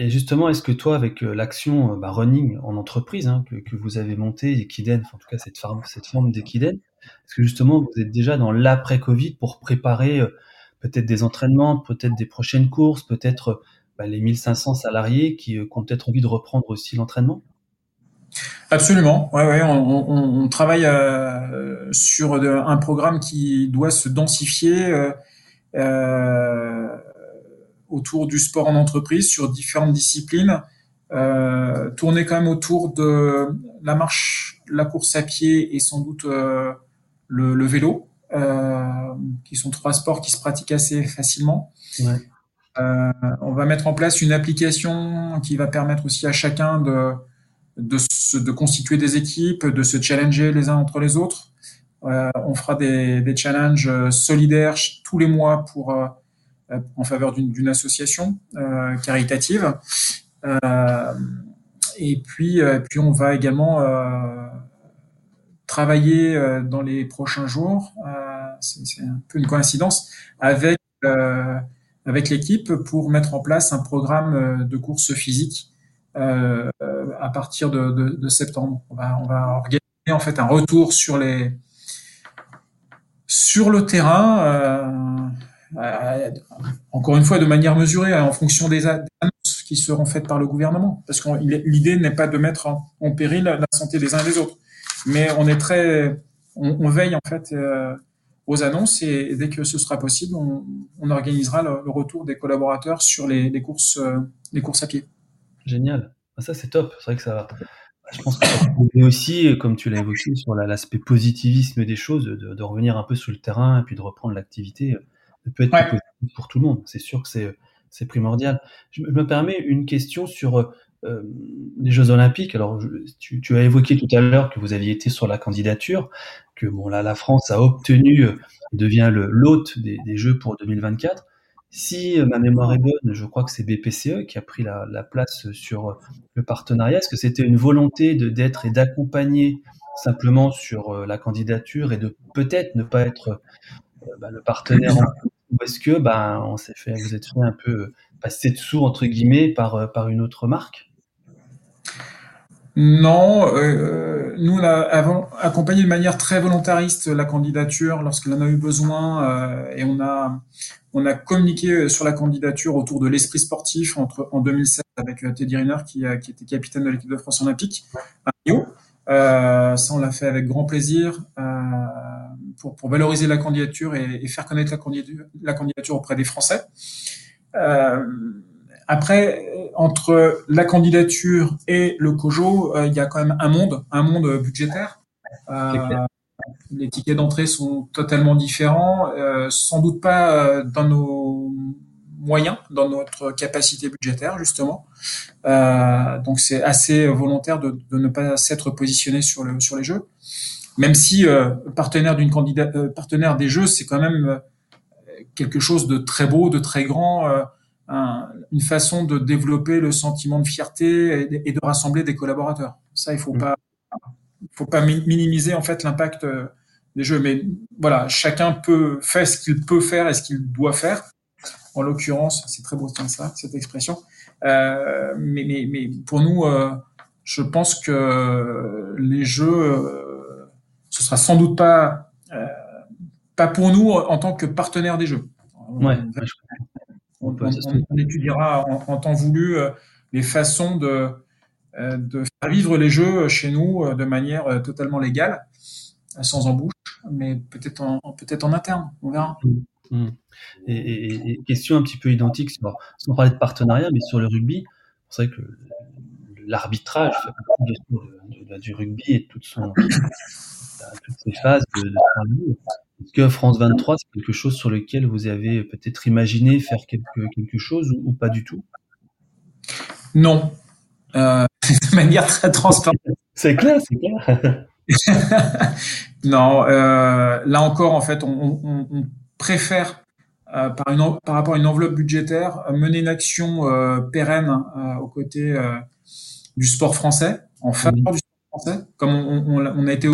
Et justement, est-ce que toi, avec l'action bah, running en entreprise hein, que, vous avez montée, Equiden, en tout cas cette forme, d'Equiden, est-ce que justement vous êtes déjà dans l'après-Covid pour préparer peut-être des entraînements, peut-être des prochaines courses, peut-être bah, les 1500 salariés qui, ont peut-être envie de reprendre aussi l'entraînement? Absolument, ouais, on, travaille euh, sur un programme qui doit se densifier euh, euh, autour du sport en entreprise sur différentes disciplines, euh, tourner quand même autour de la marche, la course à pied et sans doute euh, le, le, vélo, qui sont trois sports qui se pratiquent assez facilement. Ouais. on va mettre en place une application qui va permettre aussi à chacun de de, se, de constituer des équipes, de se challenger les uns entre les autres. Euh, on fera des, des, challenges euh, solidaires tous les mois pour euh, en faveur d'une association euh, caritative. Euh, et puis, puis on va également travailler dans les prochains jours. C'est un peu une coïncidence avec avec l'équipe pour mettre en place un programme de course physique euh, à partir de, septembre. On va, on va organiser en fait un retour sur les sur le terrain, euh, euh, encore une fois de manière mesurée, hein, en fonction des annonces qui seront faites par le gouvernement. Parce que l'idée n'est pas de mettre en, péril la santé des uns et des autres, mais on est très, on, veille en fait euh, aux annonces et, dès que ce sera possible, on, organisera le, retour des collaborateurs sur les, courses, euh, les courses à pied. Génial. Ah, ça, c'est top. C'est vrai que ça. Je pense que peut aussi, comme tu l'as évoqué, sur l'aspect positivisme des choses, de, de, revenir un peu sur le terrain et puis de reprendre l'activité. Peut être ouais. positif pour tout le monde. C'est sûr que c'est primordial. Je me permets une question sur euh, les Jeux Olympiques. Alors, je, tu, tu, as évoqué tout à l'heure que vous aviez été sur la candidature, que bon là, la France a obtenu, devient le l'hôte des, des Jeux pour 2024. Si euh, ma mémoire est bonne, je crois que c'est BPCE qui a pris la, la place sur euh, le partenariat. Est-ce que c'était une volonté de d'être et d'accompagner simplement sur euh, la candidature et de peut-être ne pas être bah, le partenaire en ou est-ce que bah, on s'est fait, vous êtes fait un peu passer dessous entre guillemets par par une autre marque? Non, euh, nous on a avant accompagné de manière très volontariste la candidature lorsqu'elle en a eu besoin euh, et on a on a communiqué sur la candidature autour de l'esprit sportif entre en 2007 avec euh, Teddy Riner qui, a, qui était capitaine de l'équipe de France olympique à Rio. Euh, ça on l'a fait avec grand plaisir euh, pour, pour valoriser la candidature et, et faire connaître la candidature, la candidature auprès des Français. Euh, après, entre la candidature et le COJO, euh, il y a quand même un monde, un monde budgétaire. Euh, les tickets d'entrée sont totalement différents, euh, sans doute pas dans nos moyens, dans notre capacité budgétaire justement. Euh, donc c'est assez volontaire de, de, ne pas s'être positionné sur le sur les jeux, même si partenaire d'une candidat partenaire des jeux, c'est quand même quelque chose de très beau, de très grand un, une façon de développer le sentiment de fierté et, et de rassembler des collaborateurs. Ça, il faut mmh. pas, faut pas minimiser en fait l'impact euh, des jeux. Mais voilà, chacun peut faire ce qu'il peut faire et ce qu'il doit faire. En l'occurrence, c'est très beau ça, cette expression. Euh, mais, mais, mais, pour nous, euh, je pense que les jeux, euh, ce sera sans doute pas, euh, pas pour nous en tant que partenaire des jeux. Ouais, on, on, on étudiera en, en, temps voulu euh, les façons de, euh, de faire vivre les jeux chez nous de manière totalement légale, sans embouche, mais peut-être en, peut-être en interne, on verra. Mmh. Et, et, et, question un petit peu identique, sans parler de partenariat, mais sur le rugby, c'est vrai que l'arbitrage de, de, du rugby et toute son, toutes ces phases de, de travail. Est-ce que France 23, c'est quelque chose sur lequel vous avez peut-être imaginé faire quelque, quelque chose ou, ou pas du tout? Non. Euh, de manière très transparente. c'est clair, c'est clair. non, euh, là encore, en fait, on, on, on préfère, euh, par, une, par rapport à une enveloppe budgétaire, mener une action euh, pérenne aux côtés du sport français, en faveur mmh. du sport français, comme on, on a été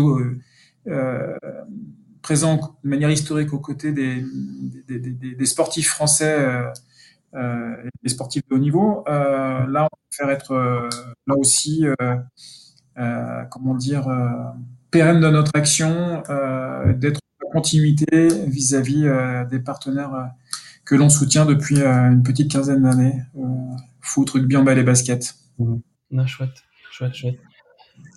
présent de manière historique aux côtés des, des, des, des sportifs français euh, et sportifs de haut niveau. là, on préfère être là aussi, comment dire, pérenne de notre action, d'être en continuité vis-à-vis des partenaires que l'on soutient depuis une petite quinzaine d'années, foot, rugby, en bas et basket. Mmh. Chouette, chouette, chouette.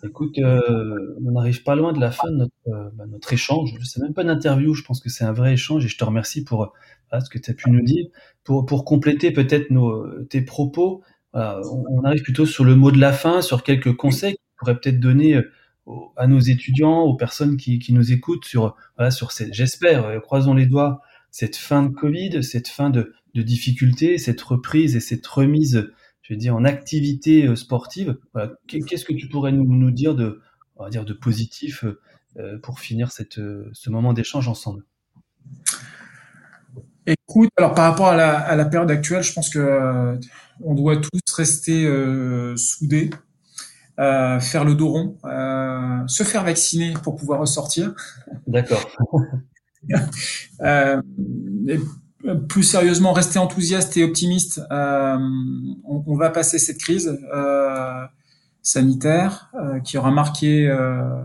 Écoute, euh, on n'arrive pas loin de la fin de notre, euh, bah, notre échange. C'est même pas une interview, je pense que c'est un vrai échange et je te remercie pour euh, ce que tu as pu nous dire. Pour, pour compléter peut-être nos, tes propos, on, arrive plutôt sur le mot de la fin, sur quelques conseils que tu pourrais peut-être donner à nos étudiants, aux personnes qui, qui nous écoutent sur, voilà, sur cette, j'espère, croisons les doigts, cette fin de Covid, cette fin de, de difficultés, cette reprise et cette remise je veux dire, en activité euh, sportive. Qu'est-ce que tu pourrais nous, nous, dire de, on va dire, de positif euh, pour finir cette, euh, ce moment d'échange ensemble? Écoute, alors par rapport à la, à la, période actuelle, je pense que on doit tous rester soudés, faire le dos rond, se faire vacciner pour pouvoir ressortir. D'accord. plus sérieusement, rester enthousiaste et optimiste. Euh, on, on, va passer cette crise euh, sanitaire euh, qui aura marqué euh,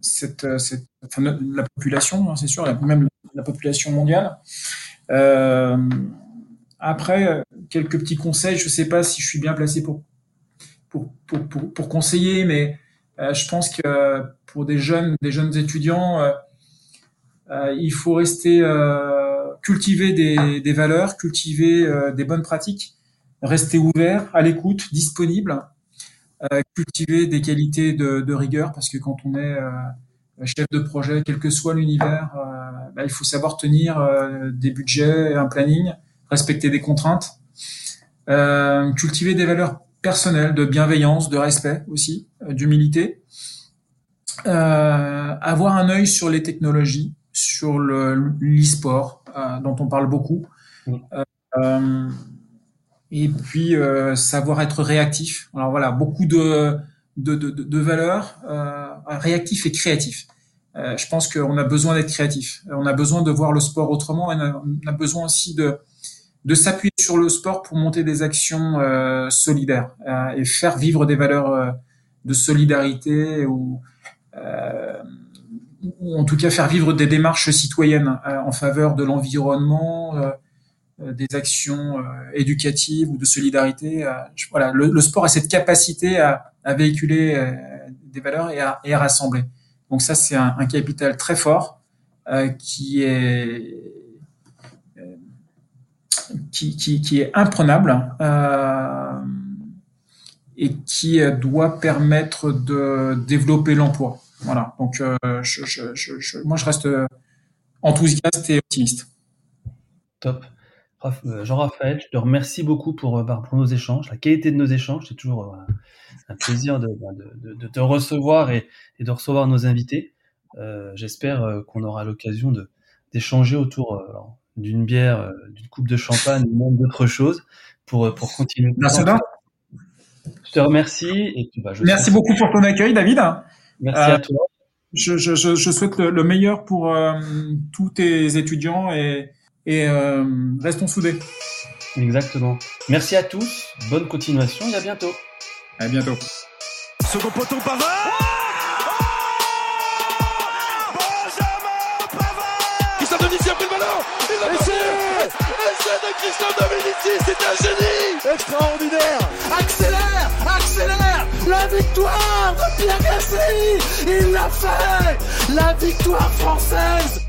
cette, cette enfin, la population, hein, c'est sûr, même la population mondiale. Euh, après, quelques petits conseils. Je ne sais pas si je suis bien placé pour pour, pour, pour, pour conseiller, mais je pense que pour des jeunes, des jeunes étudiants, il faut rester cultiver des, valeurs, cultiver euh, des bonnes pratiques, rester ouvert, à l'écoute, disponible, euh, cultiver des qualités de, rigueur, parce que quand on est euh, chef de projet, quel que soit l'univers, bah, il faut savoir tenir des budgets, un planning, respecter des contraintes, cultiver des valeurs personnelles, de bienveillance, de respect aussi, d'humilité, avoir un œil sur les technologies, sur l'e-sport, euh, dont on parle beaucoup. Euh, et puis euh, savoir être réactif. Alors voilà, beaucoup de de, de, de valeurs réactif et créatif. je pense qu'on a besoin d'être créatif. On a besoin de voir le sport autrement. Et on a besoin aussi de de s'appuyer sur le sport pour monter des actions solidaires et faire vivre des valeurs de solidarité ou ou en tout cas faire vivre des démarches citoyennes euh, en faveur de l'environnement, euh, euh, des actions éducatives ou de solidarité. voilà, le, sport a cette capacité à, à véhiculer des valeurs et à, et à, rassembler. Donc ça, c'est un, un, capital très fort qui est qui, qui, qui, est imprenable euh, et qui doit permettre de développer l'emploi. Voilà. Donc, euh, je, je, je, moi, je reste euh, enthousiaste et optimiste. Top. Euh, Jean-Raphaël, je te remercie beaucoup pour, bah, pour nos échanges, la qualité de nos échanges. C'est toujours un plaisir de, bah, de, de, te recevoir et, et, de recevoir nos invités. Euh, J'espère qu'on aura l'occasion d'échanger autour d'une bière, d'une coupe de champagne ou même d'autres choses pour, pour continuer. Merci. Je te remercie. Et bah, Merci beaucoup pour ton accueil, David. Merci à euh, toi. Je, je, je, souhaite le, meilleur pour euh, tous tes étudiants et, et euh, restons soudés. Exactement. Merci à tous, bonne continuation et à bientôt. À bientôt. Second poteau Pavard De Christophe c'est un génie. Extraordinaire. Accélère Accélère. La victoire de Pierre Gasly. Il l'a fait. La victoire française